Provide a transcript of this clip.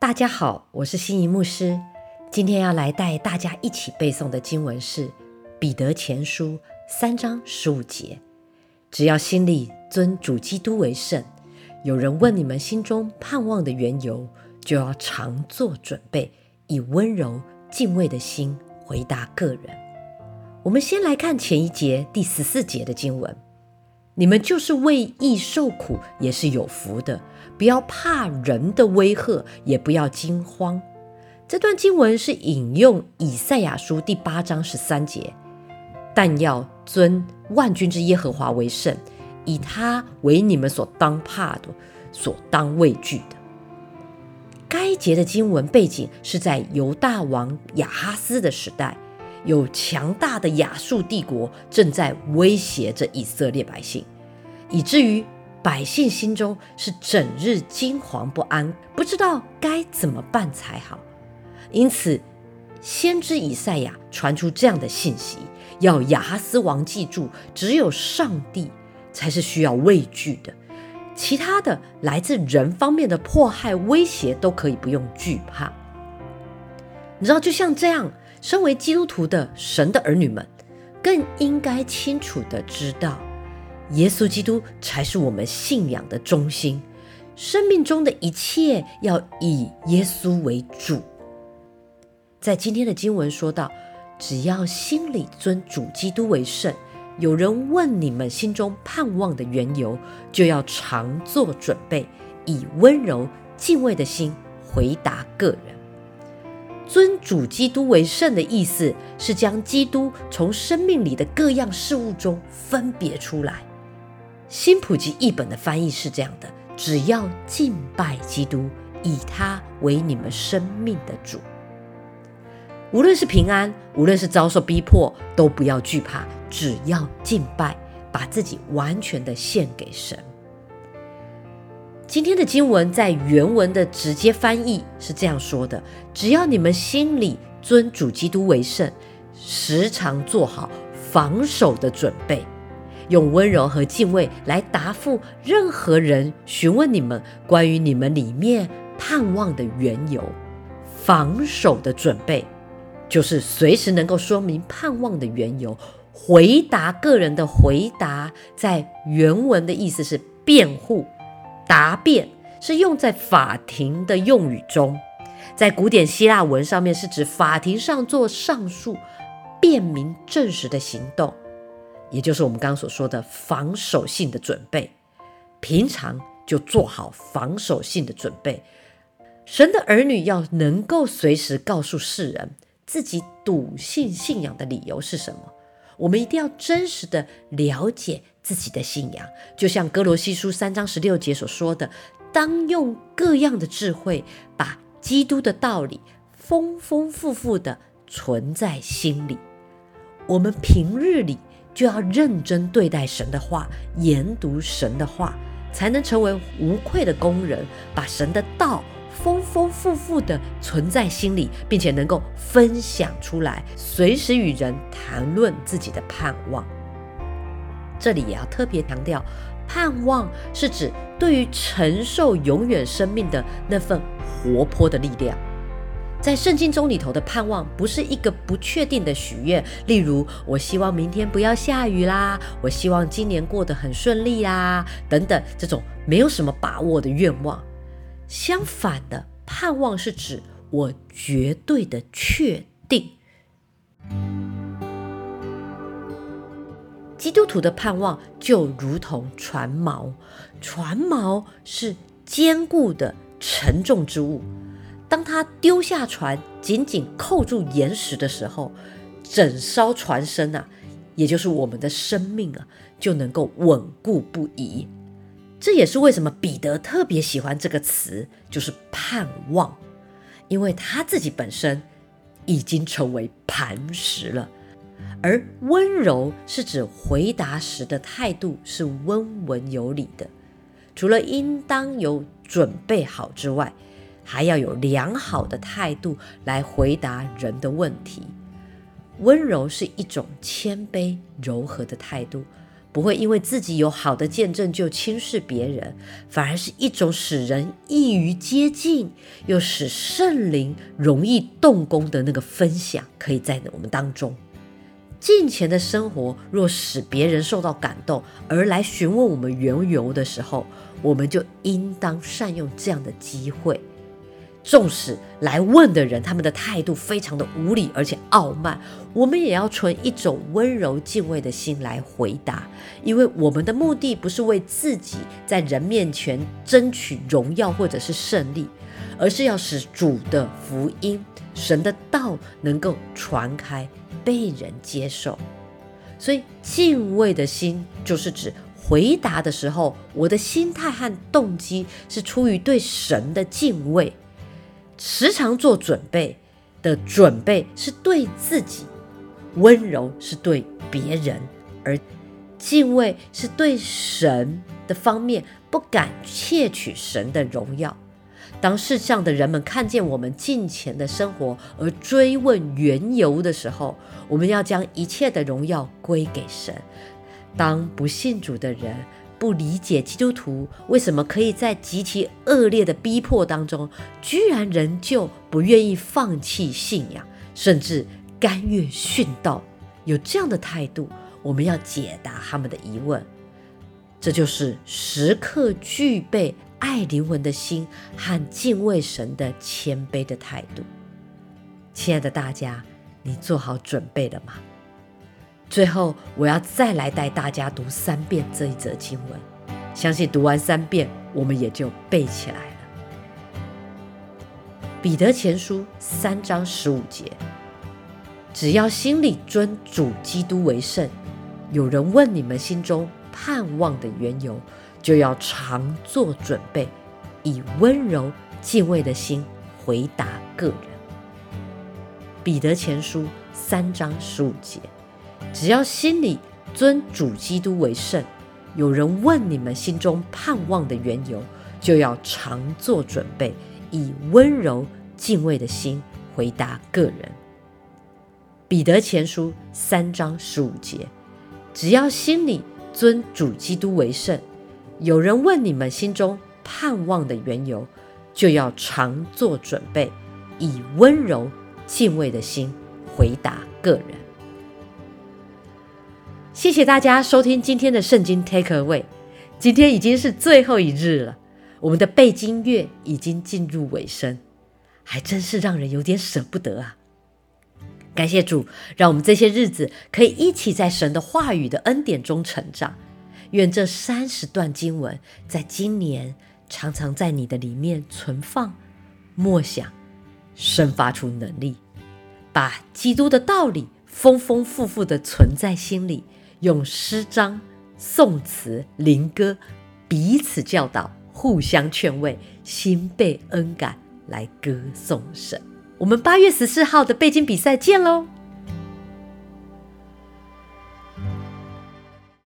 大家好，我是心仪牧师。今天要来带大家一起背诵的经文是《彼得前书》三章十五节。只要心里尊主基督为圣，有人问你们心中盼望的缘由，就要常做准备，以温柔敬畏的心回答个人。我们先来看前一节第十四节的经文。你们就是为义受苦，也是有福的。不要怕人的威吓，也不要惊慌。这段经文是引用以赛亚书第八章十三节，但要尊万军之耶和华为圣，以他为你们所当怕的，所当畏惧的。该节的经文背景是在犹大王亚哈斯的时代。有强大的亚述帝国正在威胁着以色列百姓，以至于百姓心中是整日惊惶不安，不知道该怎么办才好。因此，先知以赛亚传出这样的信息：要亚哈斯王记住，只有上帝才是需要畏惧的，其他的来自人方面的迫害威胁都可以不用惧怕。你知道，就像这样。身为基督徒的神的儿女们，更应该清楚的知道，耶稣基督才是我们信仰的中心。生命中的一切要以耶稣为主。在今天的经文说到，只要心里尊主基督为圣，有人问你们心中盼望的缘由，就要常做准备，以温柔敬畏的心回答个人。尊主基督为圣的意思是将基督从生命里的各样事物中分别出来。新普及译本的翻译是这样的：只要敬拜基督，以他为你们生命的主。无论是平安，无论是遭受逼迫，都不要惧怕，只要敬拜，把自己完全的献给神。今天的经文在原文的直接翻译是这样说的：只要你们心里尊主基督为圣，时常做好防守的准备，用温柔和敬畏来答复任何人询问你们关于你们里面盼望的缘由。防守的准备就是随时能够说明盼望的缘由。回答个人的回答，在原文的意思是辩护。答辩是用在法庭的用语中，在古典希腊文上面是指法庭上做上诉、辩明证实的行动，也就是我们刚刚所说的防守性的准备。平常就做好防守性的准备。神的儿女要能够随时告诉世人自己笃信信仰的理由是什么。我们一定要真实的了解自己的信仰，就像哥罗西书三章十六节所说的：“当用各样的智慧，把基督的道理丰丰富富的存在心里。”我们平日里就要认真对待神的话，研读神的话，才能成为无愧的工人，把神的道。丰丰富富的存在心里，并且能够分享出来，随时与人谈论自己的盼望。这里也要特别强调，盼望是指对于承受永远生命的那份活泼的力量。在圣经中里头的盼望，不是一个不确定的许愿，例如我希望明天不要下雨啦，我希望今年过得很顺利啦，等等这种没有什么把握的愿望。相反的，盼望是指我绝对的确定。基督徒的盼望就如同船锚，船锚是坚固的、沉重之物。当他丢下船，紧紧扣住岩石的时候，整艘船身啊，也就是我们的生命啊，就能够稳固不移。这也是为什么彼得特别喜欢这个词，就是盼望，因为他自己本身已经成为磐石了。而温柔是指回答时的态度是温文有礼的，除了应当有准备好之外，还要有良好的态度来回答人的问题。温柔是一种谦卑柔和的态度。不会因为自己有好的见证就轻视别人，反而是一种使人易于接近，又使圣灵容易动工的那个分享，可以在我们当中。近前的生活若使别人受到感动，而来询问我们缘由的时候，我们就应当善用这样的机会。纵使来问的人他们的态度非常的无理而且傲慢，我们也要存一种温柔敬畏的心来回答，因为我们的目的不是为自己在人面前争取荣耀或者是胜利，而是要使主的福音、神的道能够传开。被人接受，所以敬畏的心就是指回答的时候，我的心态和动机是出于对神的敬畏。时常做准备的准备是对自己，温柔是对别人，而敬畏是对神的方面，不敢窃取神的荣耀。当世上的人们看见我们近前的生活而追问缘由的时候，我们要将一切的荣耀归给神。当不信主的人不理解基督徒为什么可以在极其恶劣的逼迫当中，居然仍旧不愿意放弃信仰，甚至甘愿殉道，有这样的态度，我们要解答他们的疑问。这就是时刻具备。爱灵魂的心和敬畏神的谦卑的态度，亲爱的大家，你做好准备了吗？最后，我要再来带大家读三遍这一则经文，相信读完三遍，我们也就背起来了。彼得前书三章十五节：只要心里尊主基督为圣，有人问你们心中盼望的缘由。就要常做准备，以温柔敬畏的心回答个人。彼得前书三章十五节，只要心里尊主基督为圣，有人问你们心中盼望的缘由，就要常做准备，以温柔敬畏的心回答个人。彼得前书三章十五节，只要心里尊主基督为圣。有人问你们心中盼望的缘由，就要常做准备，以温柔敬畏的心回答个人。谢谢大家收听今天的圣经 Take Away。今天已经是最后一日了，我们的背经月已经进入尾声，还真是让人有点舍不得啊！感谢主，让我们这些日子可以一起在神的话语的恩典中成长。愿这三十段经文在今年常常在你的里面存放、默想、生发出能力，把基督的道理丰丰富富的存在心里，用诗章、颂词、灵歌彼此教导、互相劝慰，心被恩感来歌颂神。我们八月十四号的背经比赛见喽！